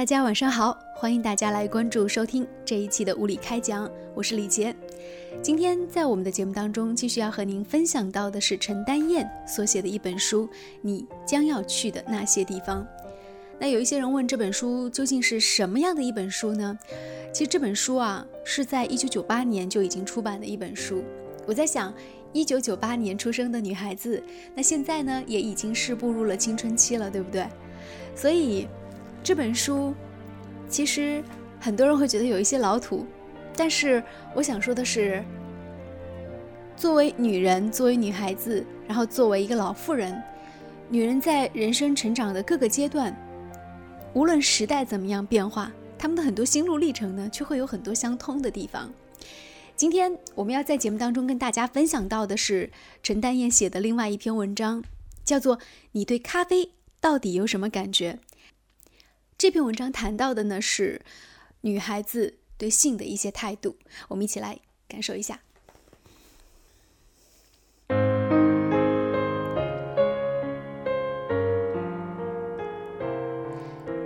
大家晚上好，欢迎大家来关注收听这一期的物理开讲，我是李杰。今天在我们的节目当中，继续要和您分享到的是陈丹燕所写的一本书《你将要去的那些地方》。那有一些人问这本书究竟是什么样的一本书呢？其实这本书啊是在一九九八年就已经出版的一本书。我在想，一九九八年出生的女孩子，那现在呢也已经是步入了青春期了，对不对？所以。这本书，其实很多人会觉得有一些老土，但是我想说的是，作为女人，作为女孩子，然后作为一个老妇人，女人在人生成长的各个阶段，无论时代怎么样变化，她们的很多心路历程呢，却会有很多相通的地方。今天我们要在节目当中跟大家分享到的是陈丹燕写的另外一篇文章，叫做《你对咖啡到底有什么感觉》。这篇文章谈到的呢是女孩子对性的一些态度，我们一起来感受一下。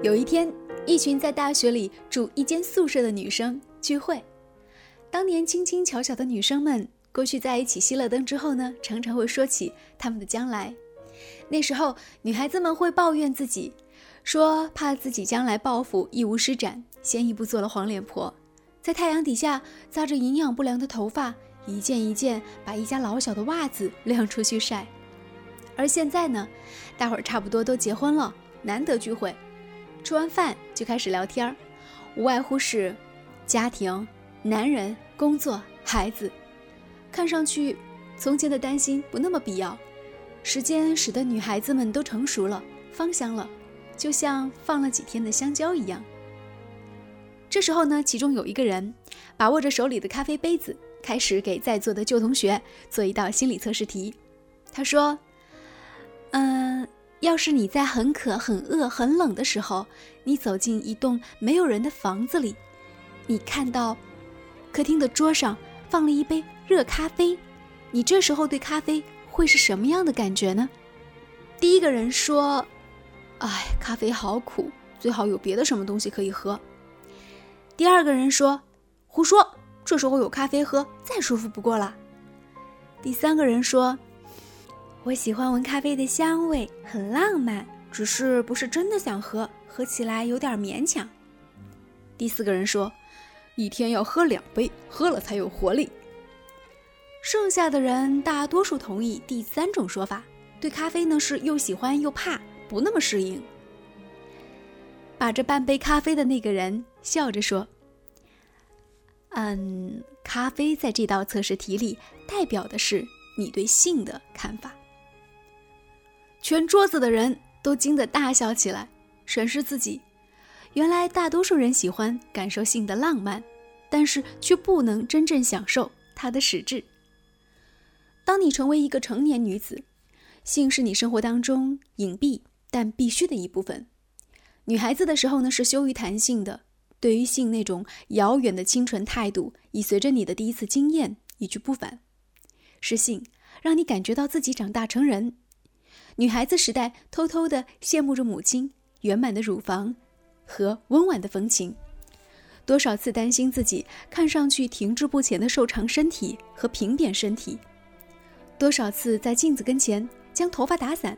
有一天，一群在大学里住一间宿舍的女生聚会，当年轻轻巧巧的女生们，过去在一起熄了灯之后呢，常常会说起他们的将来。那时候，女孩子们会抱怨自己。说怕自己将来报复一无施展，先一步做了黄脸婆，在太阳底下扎着营养不良的头发，一件一件把一家老小的袜子晾出去晒。而现在呢，大伙儿差不多都结婚了，难得聚会，吃完饭就开始聊天儿，无外乎是家庭、男人、工作、孩子，看上去从前的担心不那么必要。时间使得女孩子们都成熟了，芳香了。就像放了几天的香蕉一样。这时候呢，其中有一个人把握着手里的咖啡杯子，开始给在座的旧同学做一道心理测试题。他说：“嗯，要是你在很渴、很饿、很冷的时候，你走进一栋没有人的房子里，你看到客厅的桌上放了一杯热咖啡，你这时候对咖啡会是什么样的感觉呢？”第一个人说。哎，咖啡好苦，最好有别的什么东西可以喝。第二个人说：“胡说，这时候有咖啡喝，再舒服不过了。”第三个人说：“我喜欢闻咖啡的香味，很浪漫，只是不是真的想喝，喝起来有点勉强。”第四个人说：“一天要喝两杯，喝了才有活力。”剩下的人大多数同意第三种说法，对咖啡呢是又喜欢又怕。不那么适应。把着半杯咖啡的那个人笑着说：“嗯，咖啡在这道测试题里代表的是你对性的看法。”全桌子的人都惊得大笑起来，审视自己。原来大多数人喜欢感受性的浪漫，但是却不能真正享受它的实质。当你成为一个成年女子，性是你生活当中隐蔽。但必须的一部分。女孩子的时候呢，是羞于谈性的，对于性那种遥远的清纯态度，已随着你的第一次经验一去不返。是性让你感觉到自己长大成人。女孩子时代偷偷的羡慕着母亲圆满的乳房和温婉的风情，多少次担心自己看上去停滞不前的瘦长身体和平扁身体，多少次在镜子跟前将头发打散。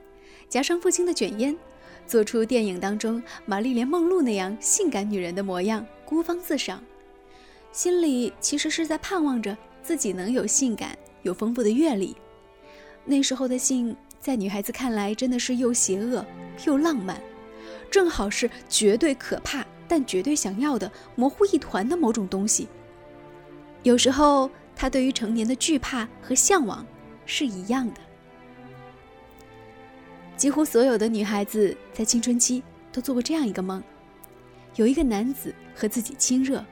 夹上父亲的卷烟，做出电影当中玛丽莲梦露那样性感女人的模样，孤芳自赏，心里其实是在盼望着自己能有性感、有丰富的阅历。那时候的性，在女孩子看来真的是又邪恶又浪漫，正好是绝对可怕但绝对想要的模糊一团的某种东西。有时候，她对于成年的惧怕和向往是一样的。几乎所有的女孩子在青春期都做过这样一个梦：有一个男子和自己亲热，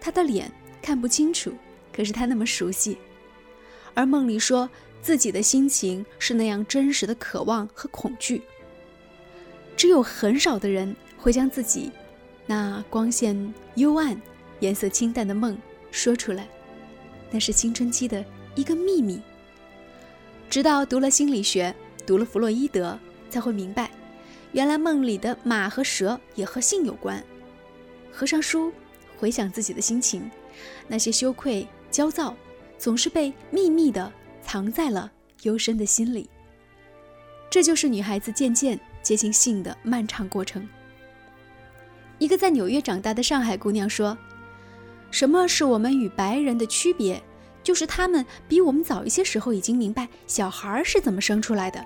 他的脸看不清楚，可是他那么熟悉。而梦里说自己的心情是那样真实的渴望和恐惧。只有很少的人会将自己那光线幽暗、颜色清淡的梦说出来，那是青春期的一个秘密。直到读了心理学。读了弗洛伊德，才会明白，原来梦里的马和蛇也和性有关。合上书，回想自己的心情，那些羞愧、焦躁，总是被秘密地藏在了幽深的心里。这就是女孩子渐渐接近性的漫长过程。一个在纽约长大的上海姑娘说：“什么是我们与白人的区别？就是他们比我们早一些时候已经明白小孩是怎么生出来的。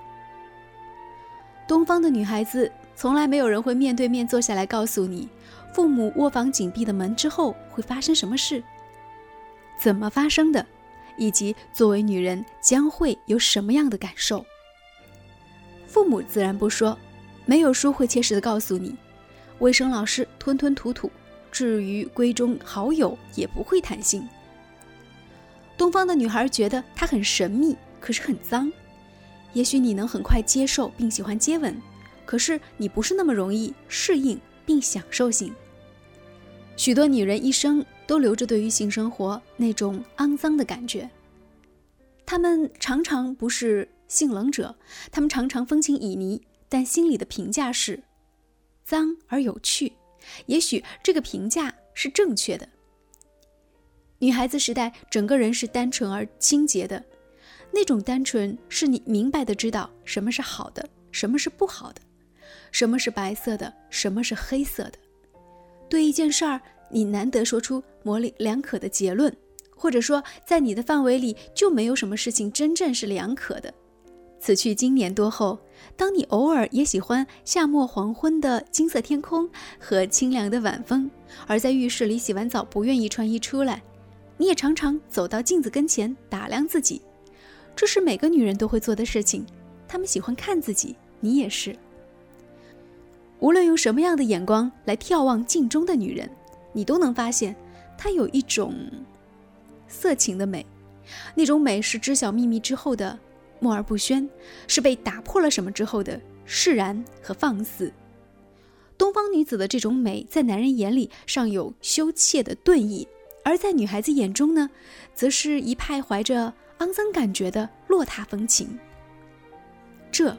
东方的女孩子，从来没有人会面对面坐下来告诉你，父母卧房紧闭的门之后会发生什么事，怎么发生的，以及作为女人将会有什么样的感受。父母自然不说，没有书会切实的告诉你。”卫生老师吞吞吐吐，至于闺中好友也不会谈心。东方的女孩觉得他很神秘，可是很脏。也许你能很快接受并喜欢接吻，可是你不是那么容易适应并享受性。许多女人一生都留着对于性生活那种肮脏的感觉。她们常常不是性冷者，她们常常风情旖旎，但心里的评价是。脏而有趣，也许这个评价是正确的。女孩子时代，整个人是单纯而清洁的，那种单纯是你明白的知道什么是好的，什么是不好的，什么是白色的，什么是黑色的。对一件事儿，你难得说出模棱两可的结论，或者说，在你的范围里就没有什么事情真正是两可的。此去经年多后，当你偶尔也喜欢夏末黄昏的金色天空和清凉的晚风，而在浴室里洗完澡不愿意穿衣出来，你也常常走到镜子跟前打量自己，这是每个女人都会做的事情。她们喜欢看自己，你也是。无论用什么样的眼光来眺望镜中的女人，你都能发现，她有一种色情的美，那种美是知晓秘密之后的。默而不宣，是被打破了什么之后的释然和放肆。东方女子的这种美，在男人眼里尚有羞怯的钝意，而在女孩子眼中呢，则是一派怀着肮脏感觉的落踏风情。这，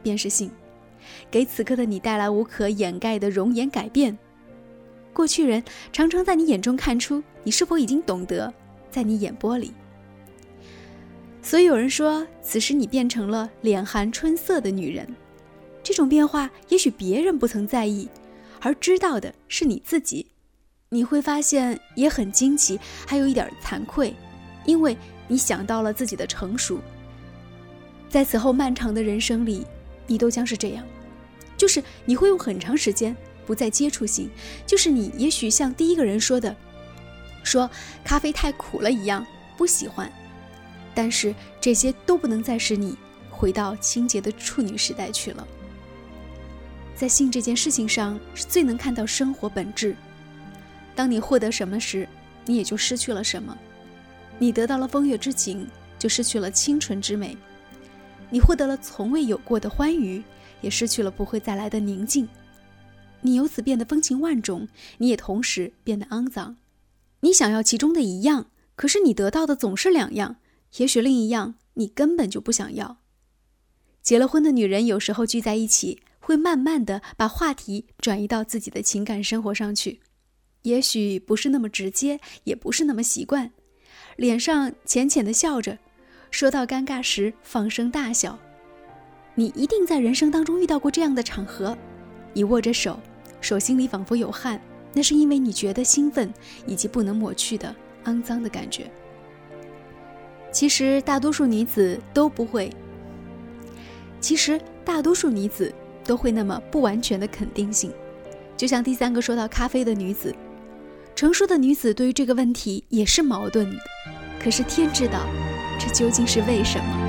便是性，给此刻的你带来无可掩盖的容颜改变。过去人常常在你眼中看出你是否已经懂得，在你眼波里。所以有人说，此时你变成了脸含春色的女人。这种变化，也许别人不曾在意，而知道的是你自己。你会发现也很惊奇，还有一点惭愧，因为你想到了自己的成熟。在此后漫长的人生里，你都将是这样，就是你会用很长时间不再接触性，就是你也许像第一个人说的，说咖啡太苦了一样，不喜欢。但是这些都不能再使你回到清洁的处女时代去了。在性这件事情上，是最能看到生活本质。当你获得什么时，你也就失去了什么。你得到了风月之情，就失去了清纯之美；你获得了从未有过的欢愉，也失去了不会再来的宁静。你由此变得风情万种，你也同时变得肮脏。你想要其中的一样，可是你得到的总是两样。也许另一样你根本就不想要。结了婚的女人有时候聚在一起，会慢慢的把话题转移到自己的情感生活上去，也许不是那么直接，也不是那么习惯，脸上浅浅的笑着，说到尴尬时放声大笑。你一定在人生当中遇到过这样的场合，你握着手，手心里仿佛有汗，那是因为你觉得兴奋以及不能抹去的肮脏的感觉。其实大多数女子都不会。其实大多数女子都会那么不完全的肯定性，就像第三个说到咖啡的女子，成熟的女子对于这个问题也是矛盾的。可是天知道，这究竟是为什么？